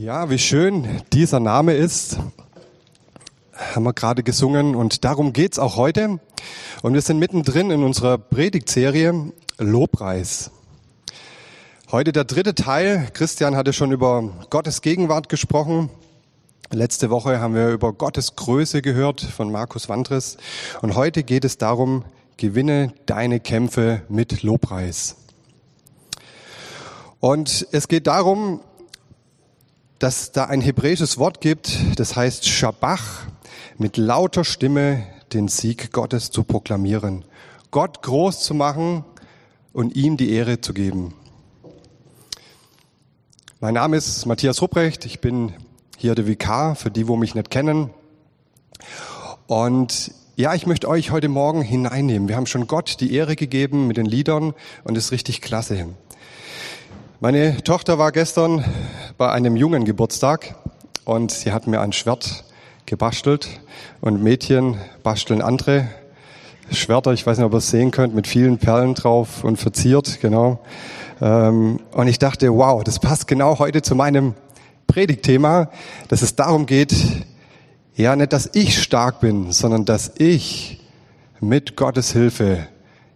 Ja, wie schön dieser Name ist, haben wir gerade gesungen und darum geht's auch heute. Und wir sind mittendrin in unserer Predigtserie Lobpreis. Heute der dritte Teil. Christian hatte schon über Gottes Gegenwart gesprochen. Letzte Woche haben wir über Gottes Größe gehört von Markus Wandres. Und heute geht es darum, gewinne deine Kämpfe mit Lobpreis. Und es geht darum, dass da ein hebräisches Wort gibt, das heißt Shabach, mit lauter Stimme den Sieg Gottes zu proklamieren, Gott groß zu machen und ihm die Ehre zu geben. Mein Name ist Matthias Rupprecht, ich bin hier der Vikar, für die, wo mich nicht kennen. Und ja, ich möchte euch heute Morgen hineinnehmen. Wir haben schon Gott die Ehre gegeben mit den Liedern und es ist richtig klasse. Meine Tochter war gestern bei einem jungen Geburtstag und sie hat mir ein Schwert gebastelt und Mädchen basteln andere Schwerter, ich weiß nicht, ob ihr es sehen könnt, mit vielen Perlen drauf und verziert, genau. Ähm, und ich dachte, wow, das passt genau heute zu meinem Predigtthema, dass es darum geht, ja, nicht, dass ich stark bin, sondern dass ich mit Gottes Hilfe,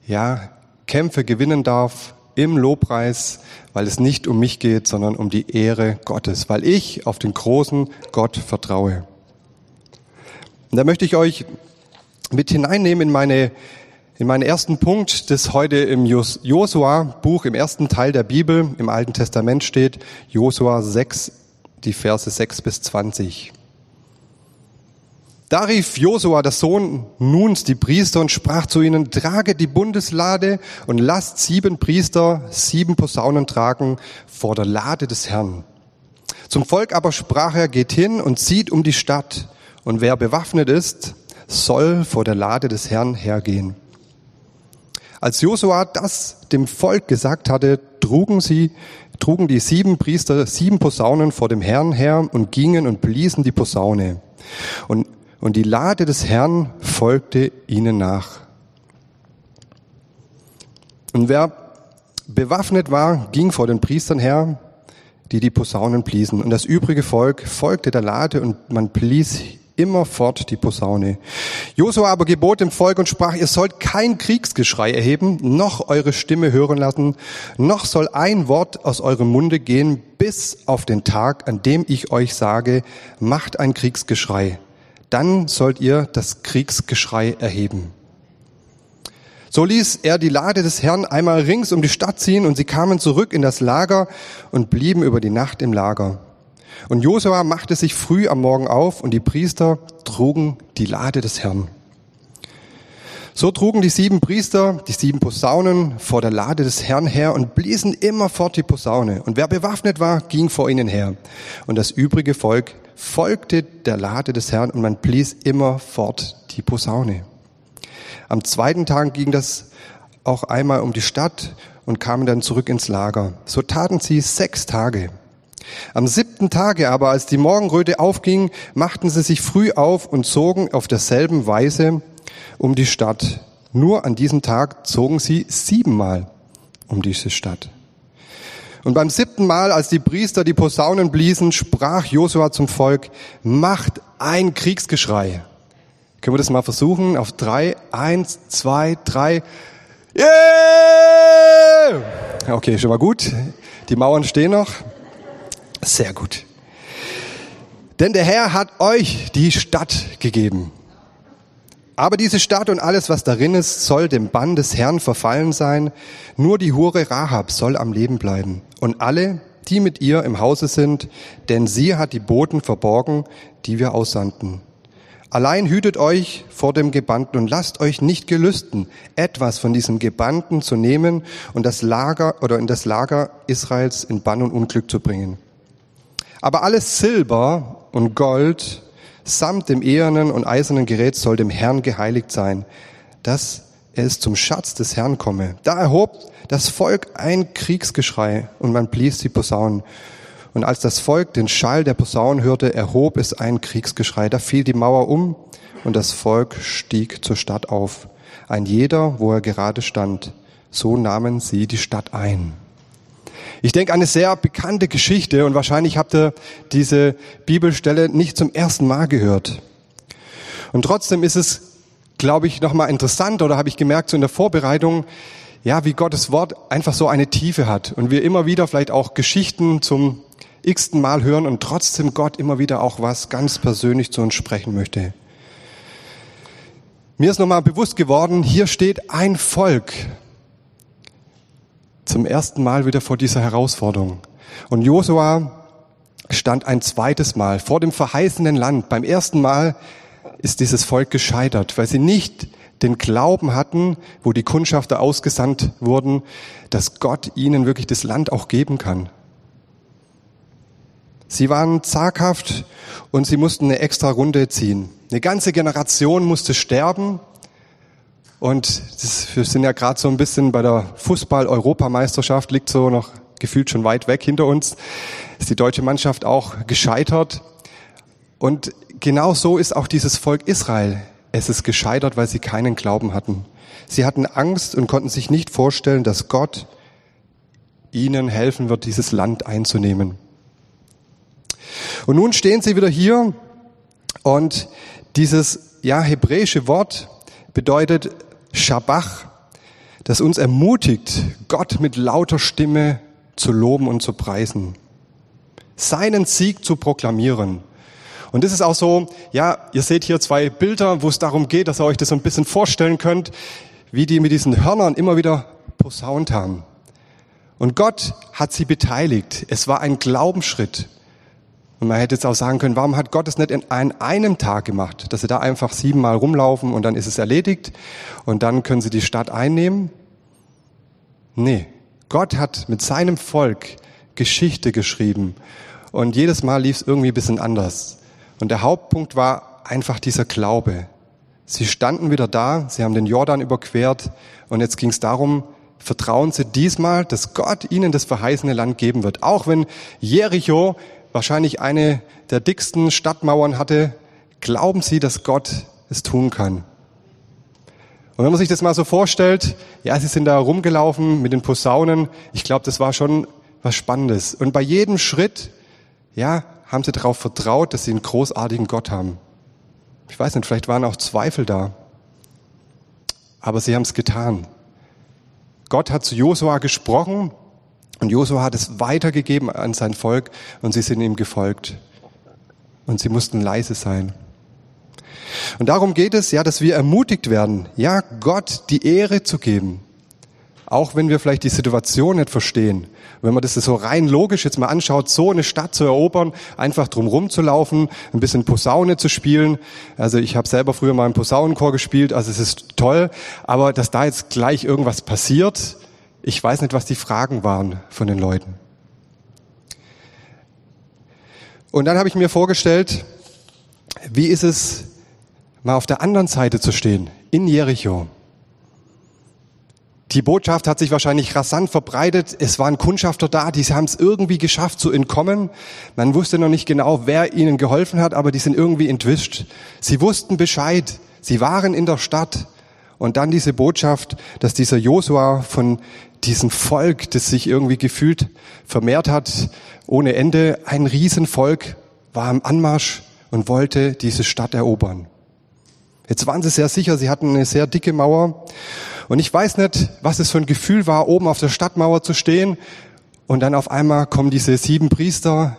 ja, Kämpfe gewinnen darf im Lobpreis, weil es nicht um mich geht, sondern um die Ehre Gottes, weil ich auf den großen Gott vertraue. Und da möchte ich euch mit hineinnehmen in meine in meinen ersten Punkt, das heute im Josua-Buch, im ersten Teil der Bibel, im Alten Testament steht, Josua 6, die Verse 6 bis 20. Da rief Josua, der Sohn Nuns, die Priester und sprach zu ihnen, trage die Bundeslade und lasst sieben Priester sieben Posaunen tragen vor der Lade des Herrn. Zum Volk aber sprach er, geht hin und zieht um die Stadt, und wer bewaffnet ist, soll vor der Lade des Herrn hergehen. Als Josua das dem Volk gesagt hatte, trugen sie, trugen die sieben Priester sieben Posaunen vor dem Herrn her und gingen und bliesen die Posaune. Und und die Lade des Herrn folgte ihnen nach. Und wer bewaffnet war, ging vor den Priestern her, die die Posaunen bliesen. Und das übrige Volk folgte der Lade und man blies immerfort die Posaune. Josua aber gebot dem Volk und sprach, ihr sollt kein Kriegsgeschrei erheben, noch eure Stimme hören lassen, noch soll ein Wort aus eurem Munde gehen, bis auf den Tag, an dem ich euch sage, macht ein Kriegsgeschrei dann sollt ihr das Kriegsgeschrei erheben. So ließ er die Lade des Herrn einmal rings um die Stadt ziehen und sie kamen zurück in das Lager und blieben über die Nacht im Lager. Und Josua machte sich früh am Morgen auf und die Priester trugen die Lade des Herrn. So trugen die sieben Priester die sieben Posaunen vor der Lade des Herrn her und bliesen immerfort die Posaune. Und wer bewaffnet war, ging vor ihnen her. Und das übrige Volk folgte der Lade des Herrn und man blies immer fort die Posaune. Am zweiten Tag ging das auch einmal um die Stadt und kamen dann zurück ins Lager. So taten sie sechs Tage. Am siebten Tage aber, als die Morgenröte aufging, machten sie sich früh auf und zogen auf derselben Weise um die Stadt. Nur an diesem Tag zogen sie siebenmal um diese Stadt. Und beim siebten Mal, als die Priester die Posaunen bliesen, sprach Josua zum Volk, macht ein Kriegsgeschrei. Können wir das mal versuchen? Auf drei, eins, zwei, drei. Yeah! Okay, schon mal gut. Die Mauern stehen noch. Sehr gut. Denn der Herr hat euch die Stadt gegeben. Aber diese Stadt und alles, was darin ist, soll dem Bann des Herrn verfallen sein. Nur die Hure Rahab soll am Leben bleiben. Und alle, die mit ihr im Hause sind, denn sie hat die Boten verborgen, die wir aussandten. Allein hütet euch vor dem Gebannten und lasst euch nicht gelüsten, etwas von diesem Gebannten zu nehmen und das Lager oder in das Lager Israels in Bann und Unglück zu bringen. Aber alles Silber und Gold samt dem ehernen und eisernen Gerät soll dem Herrn geheiligt sein, dass es zum Schatz des Herrn komme. Da erhob das Volk ein Kriegsgeschrei und man blies die Posaunen. Und als das Volk den Schall der Posaunen hörte, erhob es ein Kriegsgeschrei. Da fiel die Mauer um und das Volk stieg zur Stadt auf. Ein jeder, wo er gerade stand. So nahmen sie die Stadt ein. Ich denke, eine sehr bekannte Geschichte und wahrscheinlich habt ihr diese Bibelstelle nicht zum ersten Mal gehört. Und trotzdem ist es, glaube ich, nochmal interessant oder habe ich gemerkt so in der Vorbereitung, ja, wie Gottes Wort einfach so eine Tiefe hat und wir immer wieder vielleicht auch Geschichten zum x-ten Mal hören und trotzdem Gott immer wieder auch was ganz persönlich zu uns sprechen möchte. Mir ist nochmal bewusst geworden, hier steht ein Volk zum ersten Mal wieder vor dieser Herausforderung. Und Josua stand ein zweites Mal vor dem verheißenen Land. Beim ersten Mal ist dieses Volk gescheitert, weil sie nicht den Glauben hatten, wo die Kundschafter ausgesandt wurden, dass Gott ihnen wirklich das Land auch geben kann. Sie waren zaghaft und sie mussten eine extra Runde ziehen. Eine ganze Generation musste sterben. Und das, wir sind ja gerade so ein bisschen bei der Fußball-Europameisterschaft, liegt so noch gefühlt schon weit weg hinter uns. Ist die deutsche Mannschaft auch gescheitert. Und genau so ist auch dieses Volk Israel. Es ist gescheitert, weil sie keinen Glauben hatten. Sie hatten Angst und konnten sich nicht vorstellen, dass Gott ihnen helfen wird, dieses Land einzunehmen. Und nun stehen sie wieder hier und dieses ja hebräische Wort bedeutet Shabach, das uns ermutigt, Gott mit lauter Stimme zu loben und zu preisen, seinen Sieg zu proklamieren. Und das ist auch so, ja, ihr seht hier zwei Bilder, wo es darum geht, dass ihr euch das so ein bisschen vorstellen könnt, wie die mit diesen Hörnern immer wieder posaunt haben. Und Gott hat sie beteiligt. Es war ein Glaubensschritt. Und man hätte jetzt auch sagen können, warum hat Gott es nicht in einem Tag gemacht, dass sie da einfach siebenmal rumlaufen und dann ist es erledigt und dann können sie die Stadt einnehmen? Nee, Gott hat mit seinem Volk Geschichte geschrieben und jedes Mal lief es irgendwie ein bisschen anders. Und der Hauptpunkt war einfach dieser Glaube. Sie standen wieder da, sie haben den Jordan überquert und jetzt ging es darum, vertrauen sie diesmal, dass Gott ihnen das verheißene Land geben wird. Auch wenn Jericho wahrscheinlich eine der dicksten Stadtmauern hatte, glauben sie, dass Gott es tun kann. Und wenn man sich das mal so vorstellt, ja, sie sind da rumgelaufen mit den Posaunen. Ich glaube, das war schon was Spannendes. Und bei jedem Schritt, ja, haben sie darauf vertraut, dass sie einen großartigen Gott haben. Ich weiß nicht, vielleicht waren auch Zweifel da. Aber sie haben es getan. Gott hat zu Josua gesprochen und Josua hat es weitergegeben an sein Volk und sie sind ihm gefolgt. Und sie mussten leise sein. Und darum geht es, ja, dass wir ermutigt werden, ja, Gott die Ehre zu geben. Auch wenn wir vielleicht die Situation nicht verstehen. Wenn man das so rein logisch jetzt mal anschaut, so eine Stadt zu erobern, einfach drumherum zu laufen, ein bisschen Posaune zu spielen. Also ich habe selber früher mal im Posaunenchor gespielt, also es ist toll. Aber dass da jetzt gleich irgendwas passiert, ich weiß nicht, was die Fragen waren von den Leuten. Und dann habe ich mir vorgestellt, wie ist es, mal auf der anderen Seite zu stehen, in Jericho. Die Botschaft hat sich wahrscheinlich rasant verbreitet. Es waren Kundschafter da, die haben es irgendwie geschafft zu entkommen. Man wusste noch nicht genau, wer ihnen geholfen hat, aber die sind irgendwie entwischt. Sie wussten Bescheid. Sie waren in der Stadt. Und dann diese Botschaft, dass dieser Josua von diesem Volk, das sich irgendwie gefühlt vermehrt hat, ohne Ende, ein Riesenvolk war am Anmarsch und wollte diese Stadt erobern. Jetzt waren sie sehr sicher, sie hatten eine sehr dicke Mauer. Und ich weiß nicht, was es für ein Gefühl war, oben auf der Stadtmauer zu stehen. Und dann auf einmal kommen diese sieben Priester,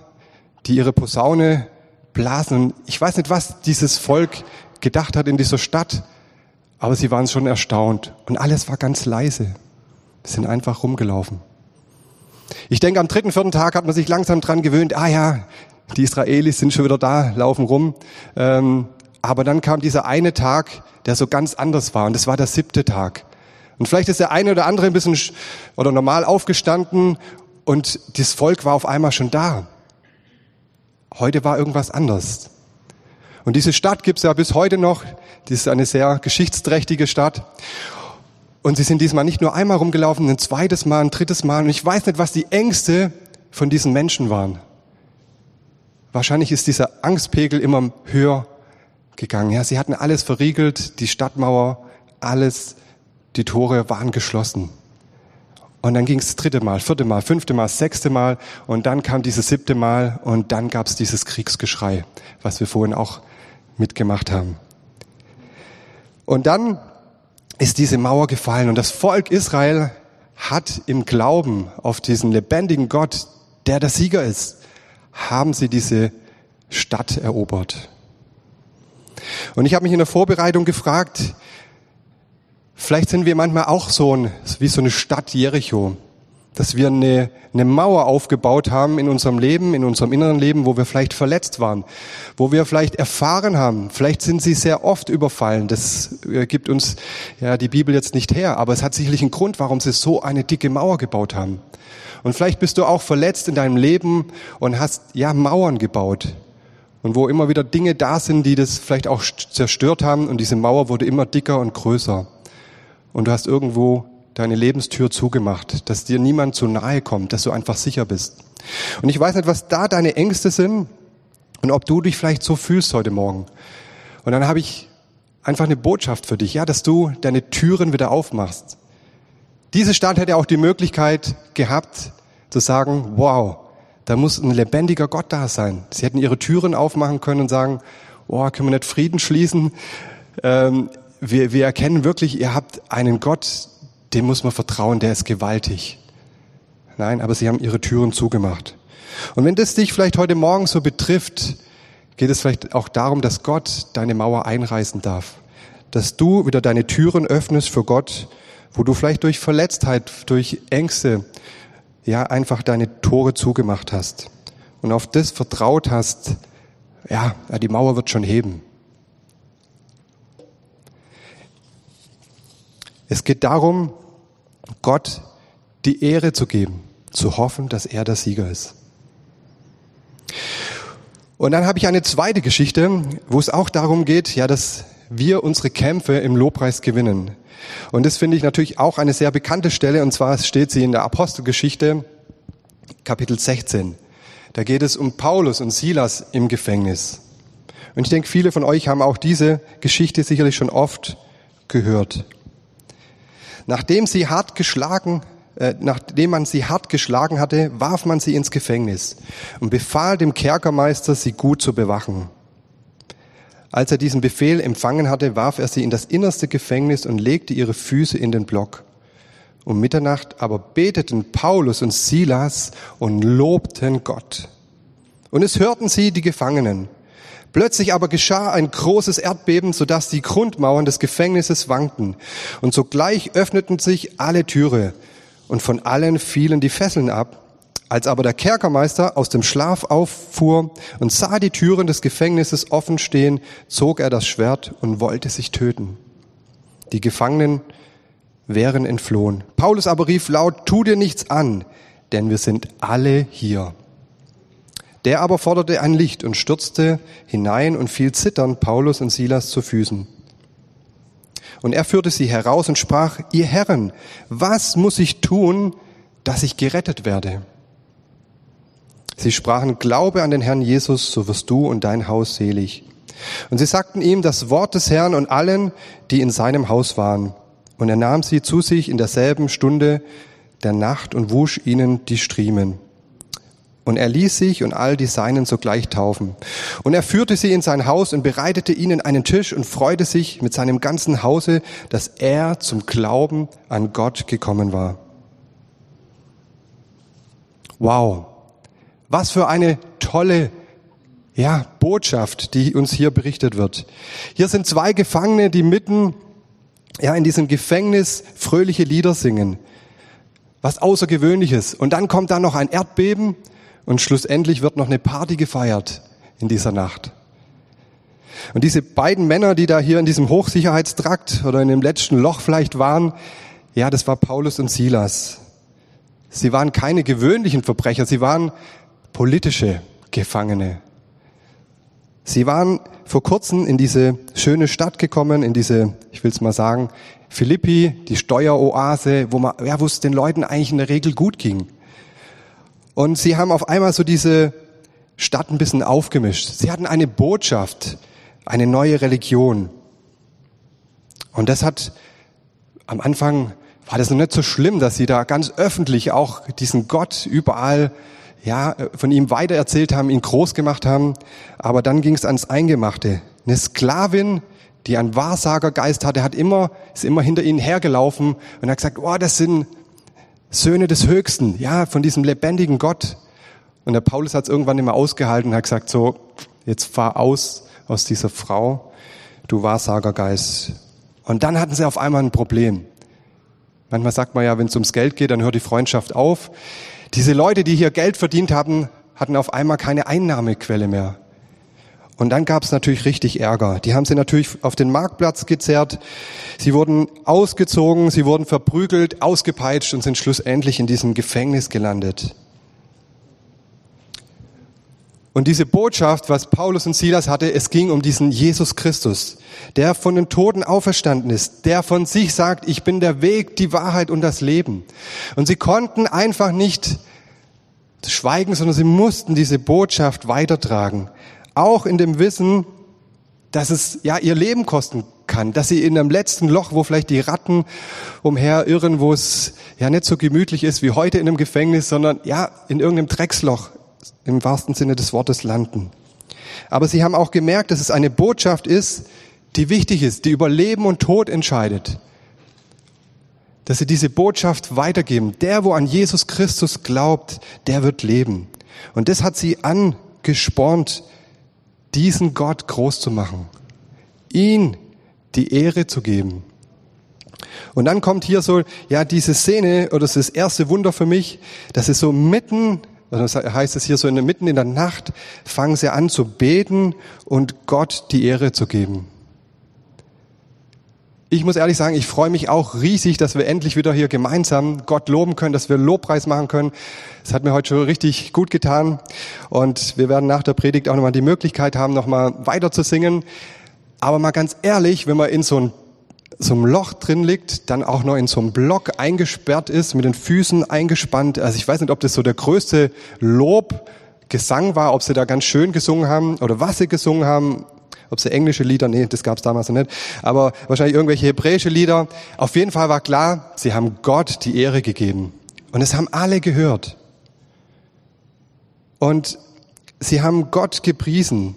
die ihre Posaune blasen. Und ich weiß nicht, was dieses Volk gedacht hat in dieser Stadt. Aber sie waren schon erstaunt. Und alles war ganz leise sind einfach rumgelaufen. Ich denke, am dritten, vierten Tag hat man sich langsam dran gewöhnt, ah ja, die Israelis sind schon wieder da, laufen rum. Ähm, aber dann kam dieser eine Tag, der so ganz anders war, und das war der siebte Tag. Und vielleicht ist der eine oder andere ein bisschen oder normal aufgestanden und das Volk war auf einmal schon da. Heute war irgendwas anders. Und diese Stadt gibt's ja bis heute noch. Die ist eine sehr geschichtsträchtige Stadt. Und sie sind diesmal nicht nur einmal rumgelaufen, ein zweites Mal, ein drittes Mal. Und ich weiß nicht, was die Ängste von diesen Menschen waren. Wahrscheinlich ist dieser Angstpegel immer höher gegangen. Ja, sie hatten alles verriegelt, die Stadtmauer, alles, die Tore waren geschlossen. Und dann ging es das dritte Mal, vierte Mal, fünfte Mal, sechste Mal und dann kam dieses siebte Mal und dann gab es dieses Kriegsgeschrei, was wir vorhin auch mitgemacht haben. Und dann ist diese Mauer gefallen und das Volk Israel hat im Glauben auf diesen lebendigen Gott, der der Sieger ist, haben sie diese Stadt erobert. Und ich habe mich in der Vorbereitung gefragt, vielleicht sind wir manchmal auch so ein, wie so eine Stadt Jericho dass wir eine, eine Mauer aufgebaut haben in unserem Leben, in unserem inneren Leben, wo wir vielleicht verletzt waren, wo wir vielleicht erfahren haben, vielleicht sind sie sehr oft überfallen. Das äh, gibt uns ja die Bibel jetzt nicht her, aber es hat sicherlich einen Grund, warum sie so eine dicke Mauer gebaut haben. Und vielleicht bist du auch verletzt in deinem Leben und hast ja Mauern gebaut. Und wo immer wieder Dinge da sind, die das vielleicht auch zerstört haben und diese Mauer wurde immer dicker und größer. Und du hast irgendwo deine Lebenstür zugemacht, dass dir niemand zu nahe kommt, dass du einfach sicher bist. Und ich weiß nicht, was da deine Ängste sind und ob du dich vielleicht so fühlst heute Morgen. Und dann habe ich einfach eine Botschaft für dich, ja, dass du deine Türen wieder aufmachst. Diese Stadt hätte auch die Möglichkeit gehabt, zu sagen, wow, da muss ein lebendiger Gott da sein. Sie hätten ihre Türen aufmachen können und sagen, oh, können wir nicht Frieden schließen? Ähm, wir, wir erkennen wirklich, ihr habt einen Gott, dem muss man vertrauen, der ist gewaltig. Nein, aber sie haben ihre Türen zugemacht. Und wenn das dich vielleicht heute Morgen so betrifft, geht es vielleicht auch darum, dass Gott deine Mauer einreißen darf. Dass du wieder deine Türen öffnest für Gott, wo du vielleicht durch Verletztheit, durch Ängste, ja, einfach deine Tore zugemacht hast. Und auf das vertraut hast, ja, die Mauer wird schon heben. Es geht darum, Gott die Ehre zu geben, zu hoffen, dass er der Sieger ist. Und dann habe ich eine zweite Geschichte, wo es auch darum geht, ja, dass wir unsere Kämpfe im Lobpreis gewinnen. Und das finde ich natürlich auch eine sehr bekannte Stelle, und zwar steht sie in der Apostelgeschichte, Kapitel 16. Da geht es um Paulus und Silas im Gefängnis. Und ich denke, viele von euch haben auch diese Geschichte sicherlich schon oft gehört. Nachdem sie hart geschlagen, äh, nachdem man sie hart geschlagen hatte, warf man sie ins Gefängnis und befahl dem Kerkermeister, sie gut zu bewachen. Als er diesen Befehl empfangen hatte, warf er sie in das innerste Gefängnis und legte ihre Füße in den Block. Um Mitternacht aber beteten Paulus und Silas und lobten Gott. Und es hörten sie die Gefangenen. Plötzlich aber geschah ein großes Erdbeben, sodass die Grundmauern des Gefängnisses wankten. Und sogleich öffneten sich alle Türe und von allen fielen die Fesseln ab. Als aber der Kerkermeister aus dem Schlaf auffuhr und sah die Türen des Gefängnisses offen stehen, zog er das Schwert und wollte sich töten. Die Gefangenen wären entflohen. Paulus aber rief laut, tu dir nichts an, denn wir sind alle hier. Der aber forderte ein Licht und stürzte hinein und fiel zitternd Paulus und Silas zu Füßen. Und er führte sie heraus und sprach, ihr Herren, was muss ich tun, dass ich gerettet werde? Sie sprachen, glaube an den Herrn Jesus, so wirst du und dein Haus selig. Und sie sagten ihm das Wort des Herrn und allen, die in seinem Haus waren. Und er nahm sie zu sich in derselben Stunde der Nacht und wusch ihnen die Striemen. Und er ließ sich und all die Seinen sogleich taufen. Und er führte sie in sein Haus und bereitete ihnen einen Tisch und freute sich mit seinem ganzen Hause, dass er zum Glauben an Gott gekommen war. Wow. Was für eine tolle ja, Botschaft, die uns hier berichtet wird. Hier sind zwei Gefangene, die mitten ja, in diesem Gefängnis fröhliche Lieder singen. Was Außergewöhnliches. Und dann kommt da noch ein Erdbeben und schlussendlich wird noch eine Party gefeiert in dieser Nacht. Und diese beiden Männer, die da hier in diesem Hochsicherheitstrakt oder in dem letzten Loch vielleicht waren, ja, das war Paulus und Silas. Sie waren keine gewöhnlichen Verbrecher, sie waren politische Gefangene. Sie waren vor kurzem in diese schöne Stadt gekommen, in diese, ich will es mal sagen, Philippi, die Steueroase, wo man, ja, wo es den Leuten eigentlich in der Regel gut ging. Und sie haben auf einmal so diese Stadt ein bisschen aufgemischt. Sie hatten eine Botschaft, eine neue Religion. Und das hat am Anfang war das noch nicht so schlimm, dass sie da ganz öffentlich auch diesen Gott überall ja, von ihm weitererzählt haben, ihn groß gemacht haben. Aber dann ging es ans Eingemachte. Eine Sklavin, die einen Wahrsagergeist hatte, hat immer, ist immer hinter ihnen hergelaufen und hat gesagt, oh, das sind Söhne des Höchsten, ja, von diesem lebendigen Gott. Und der Paulus hat es irgendwann immer ausgehalten und hat gesagt, so, jetzt fahr aus aus dieser Frau, du Wahrsagergeist. Und dann hatten sie auf einmal ein Problem. Manchmal sagt man ja, wenn es ums Geld geht, dann hört die Freundschaft auf. Diese Leute, die hier Geld verdient haben, hatten auf einmal keine Einnahmequelle mehr. Und dann gab es natürlich richtig Ärger. Die haben sie natürlich auf den Marktplatz gezerrt. Sie wurden ausgezogen, sie wurden verprügelt, ausgepeitscht und sind schlussendlich in diesem Gefängnis gelandet. Und diese Botschaft, was Paulus und Silas hatte, es ging um diesen Jesus Christus, der von den Toten auferstanden ist, der von sich sagt, ich bin der Weg, die Wahrheit und das Leben. Und sie konnten einfach nicht schweigen, sondern sie mussten diese Botschaft weitertragen. Auch in dem Wissen, dass es ja ihr Leben kosten kann, dass sie in einem letzten Loch, wo vielleicht die Ratten umherirren, wo es ja nicht so gemütlich ist wie heute in einem Gefängnis, sondern ja in irgendeinem Drecksloch im wahrsten Sinne des Wortes landen. Aber sie haben auch gemerkt, dass es eine Botschaft ist, die wichtig ist, die über Leben und Tod entscheidet. Dass sie diese Botschaft weitergeben. Der, wo an Jesus Christus glaubt, der wird leben. Und das hat sie angespornt, diesen Gott groß zu machen. Ihn die Ehre zu geben. Und dann kommt hier so, ja, diese Szene, oder das ist das erste Wunder für mich, dass es so mitten also heißt es hier so, in, mitten in der Nacht fangen sie an zu beten und Gott die Ehre zu geben. Ich muss ehrlich sagen, ich freue mich auch riesig, dass wir endlich wieder hier gemeinsam Gott loben können, dass wir Lobpreis machen können. Das hat mir heute schon richtig gut getan. Und wir werden nach der Predigt auch nochmal die Möglichkeit haben, nochmal weiter zu singen. Aber mal ganz ehrlich, wenn man in so ein so einem Loch drin liegt, dann auch noch in so einem Block eingesperrt ist, mit den Füßen eingespannt. Also ich weiß nicht, ob das so der größte Lobgesang war, ob sie da ganz schön gesungen haben oder was sie gesungen haben. Ob sie englische Lieder, nee, das gab es damals noch nicht, aber wahrscheinlich irgendwelche hebräische Lieder. Auf jeden Fall war klar, sie haben Gott die Ehre gegeben. Und es haben alle gehört. Und sie haben Gott gepriesen.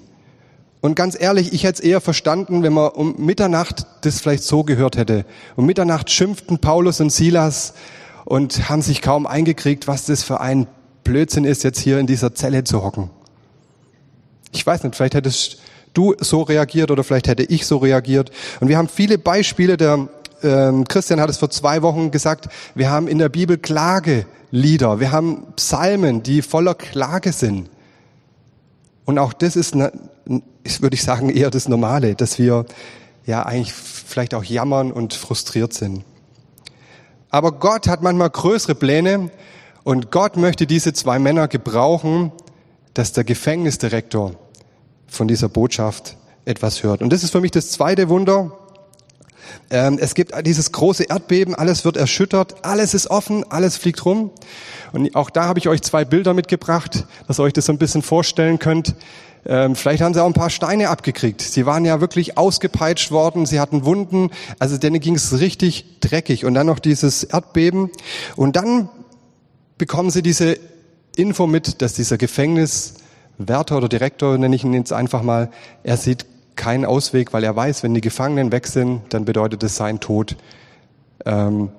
Und ganz ehrlich, ich hätte es eher verstanden, wenn man um Mitternacht das vielleicht so gehört hätte. Um Mitternacht schimpften Paulus und Silas und haben sich kaum eingekriegt, was das für ein Blödsinn ist, jetzt hier in dieser Zelle zu hocken. Ich weiß nicht, vielleicht hättest du so reagiert oder vielleicht hätte ich so reagiert. Und wir haben viele Beispiele. Der ähm, Christian hat es vor zwei Wochen gesagt. Wir haben in der Bibel Klagelieder. Wir haben Psalmen, die voller Klage sind. Und auch das ist ist, würde ich sagen, eher das Normale, dass wir ja eigentlich vielleicht auch jammern und frustriert sind. Aber Gott hat manchmal größere Pläne und Gott möchte diese zwei Männer gebrauchen, dass der Gefängnisdirektor von dieser Botschaft etwas hört. Und das ist für mich das zweite Wunder. Ähm, es gibt dieses große Erdbeben, alles wird erschüttert, alles ist offen, alles fliegt rum. Und auch da habe ich euch zwei Bilder mitgebracht, dass ihr euch das so ein bisschen vorstellen könnt. Ähm, vielleicht haben sie auch ein paar Steine abgekriegt. Sie waren ja wirklich ausgepeitscht worden, sie hatten Wunden, also denen ging es richtig dreckig. Und dann noch dieses Erdbeben. Und dann bekommen sie diese Info mit, dass dieser Gefängniswärter oder Direktor, nenne ich ihn jetzt einfach mal, er sieht keinen Ausweg, weil er weiß, wenn die Gefangenen weg sind, dann bedeutet es sein Tod. Ähm,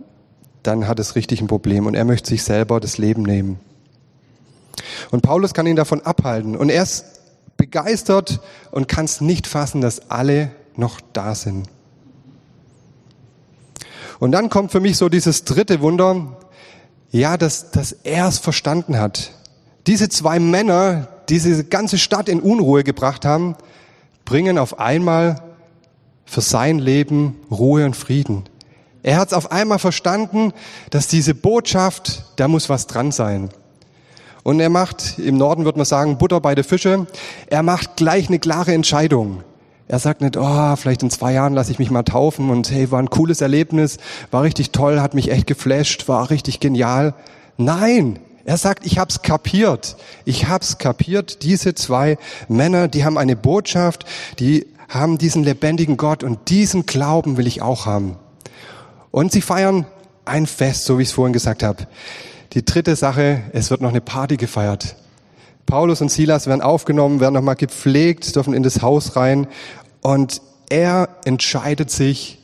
dann hat es richtig ein Problem und er möchte sich selber das Leben nehmen. Und Paulus kann ihn davon abhalten. Und er ist begeistert und kann es nicht fassen, dass alle noch da sind. Und dann kommt für mich so dieses dritte Wunder, ja, dass, dass er es verstanden hat. Diese zwei Männer, diese ganze Stadt in Unruhe gebracht haben, bringen auf einmal für sein Leben Ruhe und Frieden. Er hat es auf einmal verstanden, dass diese Botschaft, da muss was dran sein. Und er macht, im Norden würde man sagen, Butter bei der Fische. Er macht gleich eine klare Entscheidung. Er sagt nicht, oh, vielleicht in zwei Jahren lasse ich mich mal taufen und hey, war ein cooles Erlebnis, war richtig toll, hat mich echt geflasht, war richtig genial. Nein, er sagt, ich hab's kapiert. Ich hab's kapiert. Diese zwei Männer, die haben eine Botschaft, die haben diesen lebendigen Gott und diesen Glauben will ich auch haben. Und sie feiern ein Fest, so wie ich es vorhin gesagt habe. Die dritte Sache, es wird noch eine Party gefeiert. Paulus und Silas werden aufgenommen, werden nochmal gepflegt, dürfen in das Haus rein und er entscheidet sich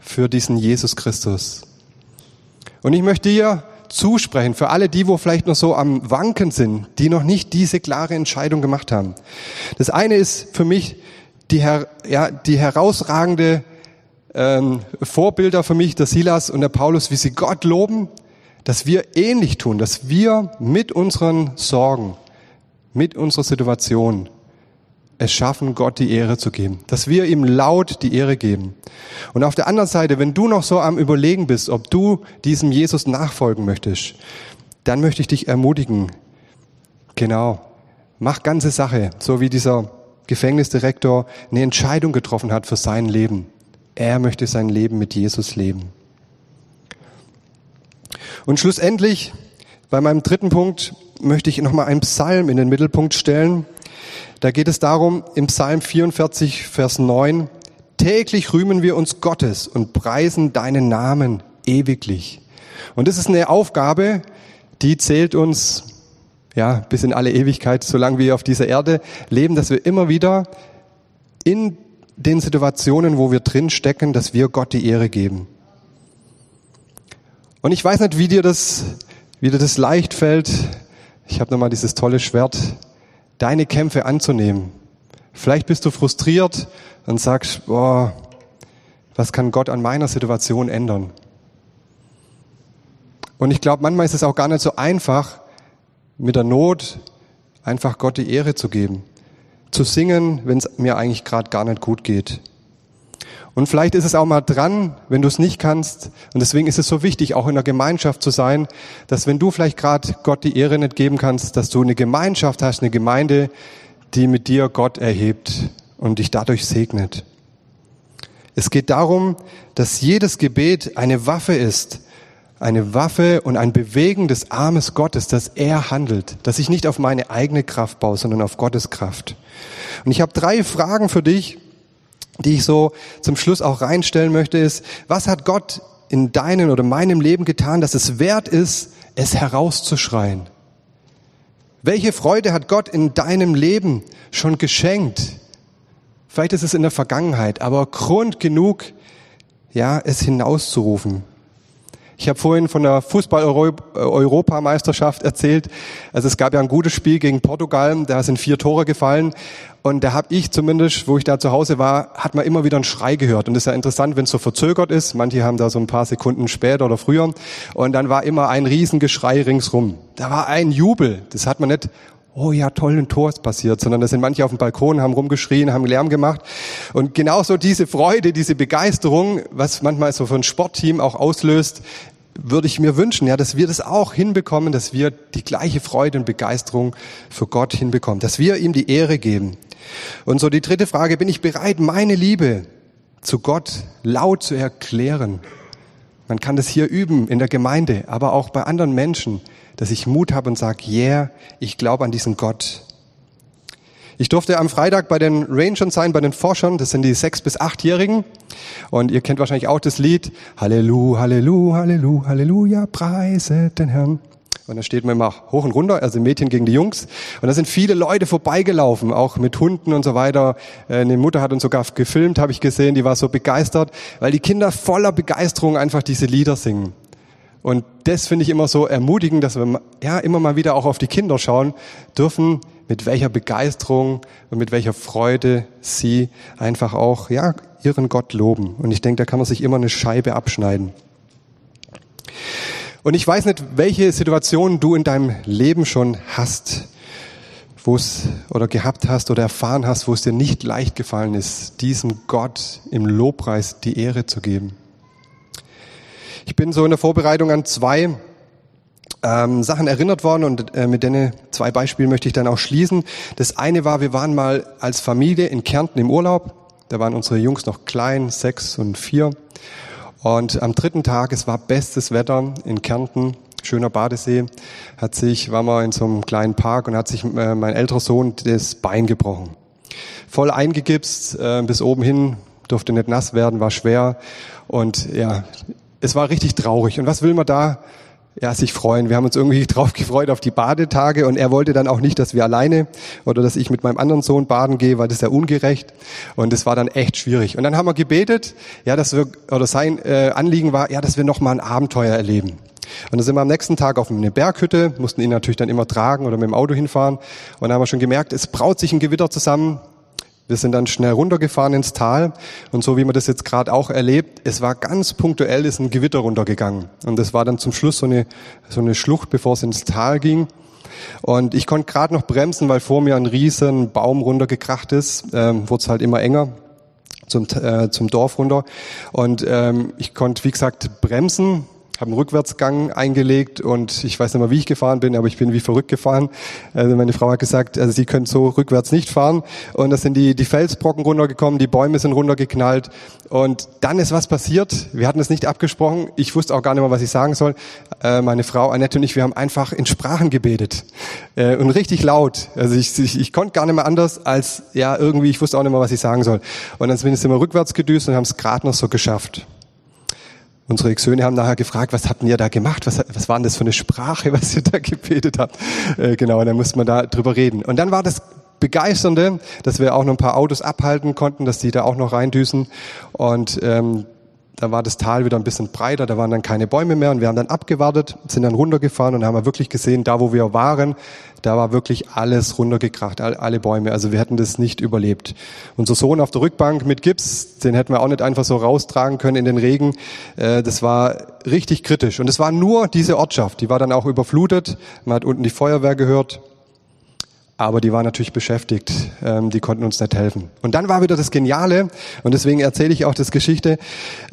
für diesen Jesus Christus. Und ich möchte dir zusprechen, für alle die, wo vielleicht noch so am Wanken sind, die noch nicht diese klare Entscheidung gemacht haben. Das eine ist für mich die, ja, die herausragende ähm, Vorbilder für mich, der Silas und der Paulus, wie sie Gott loben, dass wir ähnlich tun, dass wir mit unseren Sorgen, mit unserer Situation es schaffen, Gott die Ehre zu geben, dass wir ihm laut die Ehre geben. Und auf der anderen Seite, wenn du noch so am Überlegen bist, ob du diesem Jesus nachfolgen möchtest, dann möchte ich dich ermutigen, genau, mach ganze Sache, so wie dieser Gefängnisdirektor eine Entscheidung getroffen hat für sein Leben. Er möchte sein Leben mit Jesus leben. Und schlussendlich, bei meinem dritten Punkt, möchte ich nochmal einen Psalm in den Mittelpunkt stellen. Da geht es darum, im Psalm 44, Vers 9, täglich rühmen wir uns Gottes und preisen deinen Namen ewiglich. Und das ist eine Aufgabe, die zählt uns ja bis in alle Ewigkeit, solange wir auf dieser Erde leben, dass wir immer wieder in den Situationen, wo wir drin stecken, dass wir Gott die Ehre geben. Und ich weiß nicht, wie dir das, wie dir das leicht fällt. Ich habe nochmal dieses tolle Schwert, deine Kämpfe anzunehmen. Vielleicht bist du frustriert und sagst, boah, was kann Gott an meiner Situation ändern? Und ich glaube, manchmal ist es auch gar nicht so einfach, mit der Not einfach Gott die Ehre zu geben. Zu singen, wenn es mir eigentlich gerade gar nicht gut geht. Und vielleicht ist es auch mal dran, wenn du es nicht kannst. Und deswegen ist es so wichtig, auch in der Gemeinschaft zu sein, dass wenn du vielleicht gerade Gott die Ehre nicht geben kannst, dass du eine Gemeinschaft hast, eine Gemeinde, die mit dir Gott erhebt und dich dadurch segnet. Es geht darum, dass jedes Gebet eine Waffe ist, eine Waffe und ein Bewegen des Armes Gottes, dass er handelt, dass ich nicht auf meine eigene Kraft baue, sondern auf Gottes Kraft. Und ich habe drei Fragen für dich, die ich so zum Schluss auch reinstellen möchte, ist, was hat Gott in deinem oder meinem Leben getan, dass es wert ist, es herauszuschreien? Welche Freude hat Gott in deinem Leben schon geschenkt? Vielleicht ist es in der Vergangenheit, aber Grund genug, ja, es hinauszurufen. Ich habe vorhin von der Fußball-Europameisterschaft erzählt. Also es gab ja ein gutes Spiel gegen Portugal, da sind vier Tore gefallen und da habe ich zumindest, wo ich da zu Hause war, hat man immer wieder einen Schrei gehört. Und das ist ja interessant, wenn es so verzögert ist. Manche haben da so ein paar Sekunden später oder früher. Und dann war immer ein Riesengeschrei ringsrum. Da war ein Jubel. Das hat man nicht oh ja, toll, ein Tor ist passiert, sondern da sind manche auf dem Balkon, haben rumgeschrien, haben Lärm gemacht. Und genauso diese Freude, diese Begeisterung, was manchmal so für ein Sportteam auch auslöst, würde ich mir wünschen, ja, dass wir das auch hinbekommen, dass wir die gleiche Freude und Begeisterung für Gott hinbekommen, dass wir ihm die Ehre geben. Und so die dritte Frage, bin ich bereit, meine Liebe zu Gott laut zu erklären? Man kann das hier üben in der Gemeinde, aber auch bei anderen Menschen, dass ich Mut habe und sage, yeah, ich glaube an diesen Gott. Ich durfte am Freitag bei den Rangern sein, bei den Forschern, das sind die sechs- bis achtjährigen. Und ihr kennt wahrscheinlich auch das Lied, Halleluja, Halleluja, Halleluja, Halleluja, preise den Herrn. Und da steht man immer hoch und runter, also Mädchen gegen die Jungs. Und da sind viele Leute vorbeigelaufen, auch mit Hunden und so weiter. Äh, eine Mutter hat uns sogar gefilmt, habe ich gesehen, die war so begeistert, weil die Kinder voller Begeisterung einfach diese Lieder singen. Und das finde ich immer so ermutigend, dass wir ja immer mal wieder auch auf die Kinder schauen dürfen, mit welcher Begeisterung und mit welcher Freude sie einfach auch ja ihren Gott loben. Und ich denke, da kann man sich immer eine Scheibe abschneiden. Und ich weiß nicht, welche Situation du in deinem Leben schon hast, wo es oder gehabt hast oder erfahren hast, wo es dir nicht leicht gefallen ist, diesem Gott im Lobpreis die Ehre zu geben. Ich bin so in der Vorbereitung an zwei ähm, Sachen erinnert worden und äh, mit denen zwei Beispielen möchte ich dann auch schließen. Das eine war, wir waren mal als Familie in Kärnten im Urlaub. Da waren unsere Jungs noch klein, sechs und vier. Und am dritten Tag, es war bestes Wetter in Kärnten, schöner Badesee, hat sich, war man in so einem kleinen Park und hat sich äh, mein älterer Sohn das Bein gebrochen. Voll eingegipst, äh, bis oben hin, durfte nicht nass werden, war schwer. Und ja, es war richtig traurig. Und was will man da? Ja, sich freuen. Wir haben uns irgendwie drauf gefreut auf die Badetage und er wollte dann auch nicht, dass wir alleine oder dass ich mit meinem anderen Sohn baden gehe, weil das ist ja ungerecht. Und es war dann echt schwierig. Und dann haben wir gebetet, ja, dass wir, oder sein äh, Anliegen war, ja, dass wir nochmal ein Abenteuer erleben. Und dann sind wir am nächsten Tag auf eine Berghütte, mussten ihn natürlich dann immer tragen oder mit dem Auto hinfahren. Und dann haben wir schon gemerkt, es braut sich ein Gewitter zusammen. Wir sind dann schnell runtergefahren ins Tal und so wie man das jetzt gerade auch erlebt, es war ganz punktuell, ist ein Gewitter runtergegangen. Und das war dann zum Schluss so eine, so eine Schlucht, bevor es ins Tal ging. Und ich konnte gerade noch bremsen, weil vor mir ein riesen Baum runtergekracht ist, ähm, wurde es halt immer enger zum, äh, zum Dorf runter. Und ähm, ich konnte, wie gesagt, bremsen, habe einen Rückwärtsgang eingelegt und ich weiß nicht mehr, wie ich gefahren bin, aber ich bin wie verrückt gefahren. Also meine Frau hat gesagt, also sie können so rückwärts nicht fahren. Und da sind die, die Felsbrocken runtergekommen, die Bäume sind runtergeknallt. Und dann ist was passiert. Wir hatten es nicht abgesprochen. Ich wusste auch gar nicht mehr, was ich sagen soll. Äh, meine Frau Annette und ich, wir haben einfach in Sprachen gebetet. Äh, und richtig laut. Also ich, ich, ich konnte gar nicht mehr anders als, ja, irgendwie, ich wusste auch nicht mehr, was ich sagen soll. Und dann sind wir rückwärts gedüst und haben es gerade noch so geschafft. Unsere Söhne haben nachher gefragt, was habt ihr da gemacht? Was, was war denn das für eine Sprache, was ihr da gebetet habt? Äh, genau, und dann musste man da drüber reden. Und dann war das Begeisternde, dass wir auch noch ein paar Autos abhalten konnten, dass die da auch noch reindüsen. Und ähm, da war das Tal wieder ein bisschen breiter, da waren dann keine Bäume mehr und wir haben dann abgewartet, sind dann runtergefahren und haben wirklich gesehen, da wo wir waren, da war wirklich alles runtergekracht, alle Bäume. Also wir hätten das nicht überlebt. Unser Sohn auf der Rückbank mit Gips, den hätten wir auch nicht einfach so raustragen können in den Regen. Äh, das war richtig kritisch. Und es war nur diese Ortschaft, die war dann auch überflutet. Man hat unten die Feuerwehr gehört aber die waren natürlich beschäftigt, ähm, die konnten uns nicht helfen. Und dann war wieder das Geniale, und deswegen erzähle ich auch das Geschichte,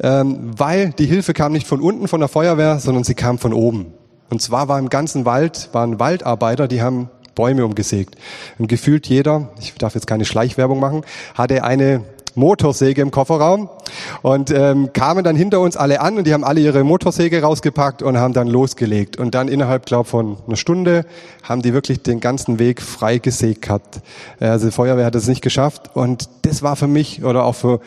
ähm, weil die Hilfe kam nicht von unten von der Feuerwehr, sondern sie kam von oben. Und zwar war im ganzen Wald, waren Waldarbeiter, die haben Bäume umgesägt. Und gefühlt jeder, ich darf jetzt keine Schleichwerbung machen, hatte eine Motorsäge im Kofferraum und ähm, kamen dann hinter uns alle an und die haben alle ihre Motorsäge rausgepackt und haben dann losgelegt. Und dann innerhalb, glaube von einer Stunde haben die wirklich den ganzen Weg frei gesägt gehabt. Also die Feuerwehr hat es nicht geschafft und das war für mich oder auch für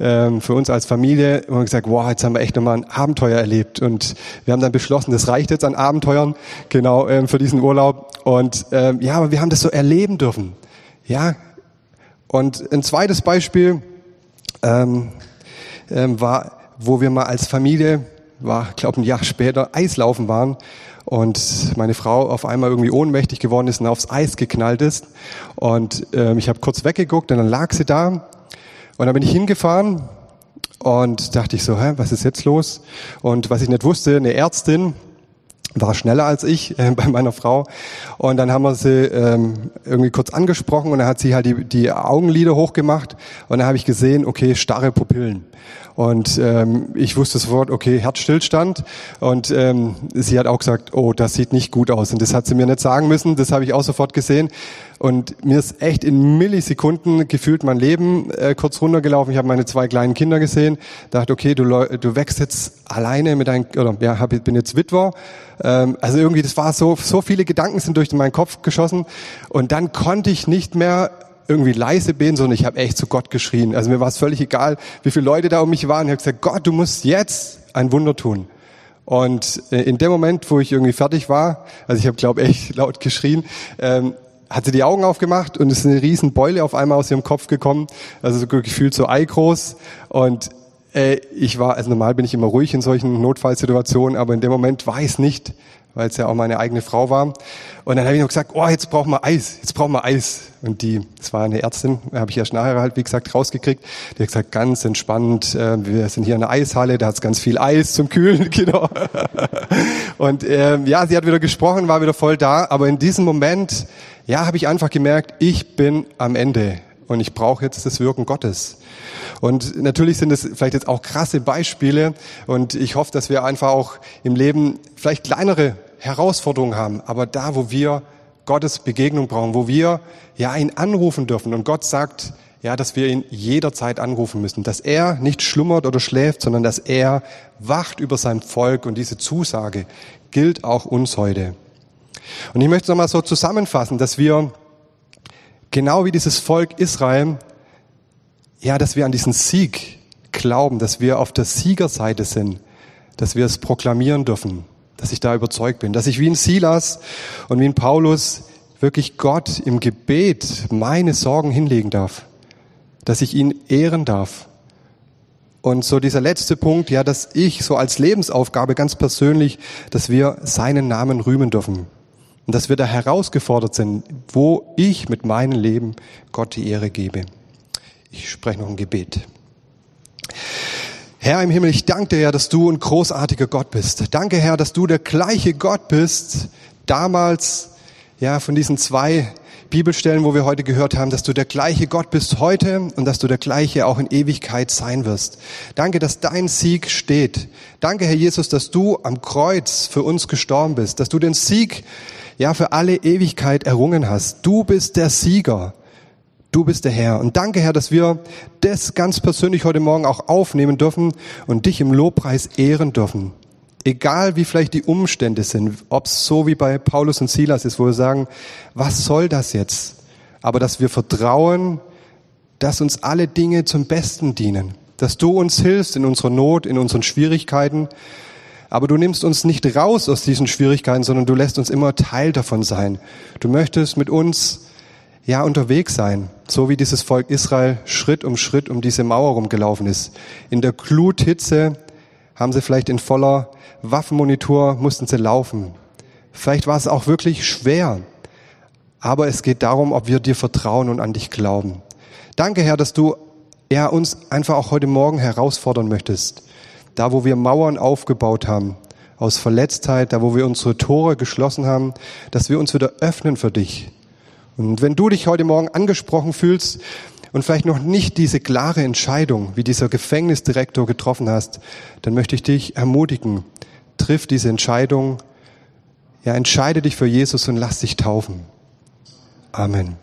ähm, für uns als Familie wir gesagt, wow, jetzt haben wir echt nochmal ein Abenteuer erlebt. Und wir haben dann beschlossen, das reicht jetzt an Abenteuern, genau, ähm, für diesen Urlaub. Und ähm, ja, aber wir haben das so erleben dürfen. Ja, und ein zweites Beispiel ähm, ähm, war, wo wir mal als Familie, war, glaube ein Jahr später, Eislaufen waren und meine Frau auf einmal irgendwie ohnmächtig geworden ist und aufs Eis geknallt ist. Und ähm, ich habe kurz weggeguckt und dann lag sie da. Und dann bin ich hingefahren und dachte ich so, hä, was ist jetzt los? Und was ich nicht wusste, eine Ärztin, war schneller als ich äh, bei meiner Frau. Und dann haben wir sie ähm, irgendwie kurz angesprochen und dann hat sie halt die, die Augenlider hochgemacht und dann habe ich gesehen, okay, starre Pupillen. Und ähm, ich wusste sofort, okay, Herzstillstand. Und ähm, sie hat auch gesagt, oh, das sieht nicht gut aus. Und das hat sie mir nicht sagen müssen, das habe ich auch sofort gesehen. Und mir ist echt in Millisekunden gefühlt mein Leben äh, kurz runtergelaufen. Ich habe meine zwei kleinen Kinder gesehen, dachte, okay, du, du wächst jetzt alleine mit deinem, oder ja, hab, bin jetzt Witwer. Ähm, also irgendwie, das war so, so viele Gedanken sind durch meinen Kopf geschossen. Und dann konnte ich nicht mehr irgendwie leise bin, sondern ich habe echt zu Gott geschrien. Also mir war es völlig egal, wie viele Leute da um mich waren. Ich habe gesagt, Gott, du musst jetzt ein Wunder tun. Und äh, in dem Moment, wo ich irgendwie fertig war, also ich habe, glaube echt laut geschrien, ähm, hat sie die Augen aufgemacht und es ist eine riesen Beule auf einmal aus ihrem Kopf gekommen, also so gefühlt so eigroß und äh, ich war, also normal bin ich immer ruhig in solchen Notfallsituationen, aber in dem Moment war ich es nicht, weil es ja auch meine eigene Frau war. Und dann habe ich noch gesagt, oh, jetzt brauchen wir Eis, jetzt brauchen wir Eis. Und die, das war eine Ärztin, habe ich erst nachher halt, wie gesagt, rausgekriegt. Die hat gesagt, ganz entspannt, äh, wir sind hier in der Eishalle, da hat es ganz viel Eis zum Kühlen, genau. Und ähm, ja, sie hat wieder gesprochen, war wieder voll da, aber in diesem Moment, ja, habe ich einfach gemerkt, ich bin am Ende und ich brauche jetzt das Wirken Gottes. Und natürlich sind es vielleicht jetzt auch krasse Beispiele. Und ich hoffe, dass wir einfach auch im Leben vielleicht kleinere Herausforderungen haben, aber da, wo wir Gottes Begegnung brauchen, wo wir ja ihn anrufen dürfen. Und Gott sagt, ja, dass wir ihn jederzeit anrufen müssen, dass er nicht schlummert oder schläft, sondern dass er wacht über sein Volk. Und diese Zusage gilt auch uns heute. Und ich möchte es nochmal so zusammenfassen, dass wir genau wie dieses Volk Israel, ja, dass wir an diesen Sieg glauben, dass wir auf der Siegerseite sind, dass wir es proklamieren dürfen, dass ich da überzeugt bin, dass ich wie ein Silas und wie ein Paulus wirklich Gott im Gebet meine Sorgen hinlegen darf, dass ich ihn ehren darf. Und so dieser letzte Punkt, ja, dass ich so als Lebensaufgabe ganz persönlich, dass wir seinen Namen rühmen dürfen. Und dass wir da herausgefordert sind, wo ich mit meinem Leben Gott die Ehre gebe. Ich spreche noch ein Gebet. Herr im Himmel, ich danke dir, dass du ein großartiger Gott bist. Danke, Herr, dass du der gleiche Gott bist, damals, ja, von diesen zwei Bibelstellen, wo wir heute gehört haben, dass du der gleiche Gott bist heute und dass du der gleiche auch in Ewigkeit sein wirst. Danke, dass dein Sieg steht. Danke, Herr Jesus, dass du am Kreuz für uns gestorben bist, dass du den Sieg ja für alle Ewigkeit errungen hast. Du bist der Sieger. Du bist der Herr. Und danke, Herr, dass wir das ganz persönlich heute Morgen auch aufnehmen dürfen und dich im Lobpreis ehren dürfen. Egal wie vielleicht die Umstände sind, ob es so wie bei Paulus und Silas ist, wo wir sagen, was soll das jetzt? Aber dass wir vertrauen, dass uns alle Dinge zum Besten dienen, dass du uns hilfst in unserer Not, in unseren Schwierigkeiten, aber du nimmst uns nicht raus aus diesen Schwierigkeiten, sondern du lässt uns immer Teil davon sein. Du möchtest mit uns ja unterwegs sein, so wie dieses Volk Israel Schritt um Schritt um diese Mauer rumgelaufen ist. In der Gluthitze haben sie vielleicht in voller Waffenmonitor mussten sie laufen. Vielleicht war es auch wirklich schwer. Aber es geht darum, ob wir dir vertrauen und an dich glauben. Danke, Herr, dass du ja, uns einfach auch heute Morgen herausfordern möchtest. Da, wo wir Mauern aufgebaut haben, aus Verletztheit, da, wo wir unsere Tore geschlossen haben, dass wir uns wieder öffnen für dich. Und wenn du dich heute Morgen angesprochen fühlst und vielleicht noch nicht diese klare Entscheidung wie dieser Gefängnisdirektor getroffen hast, dann möchte ich dich ermutigen, triff diese Entscheidung, ja, entscheide dich für Jesus und lass dich taufen. Amen.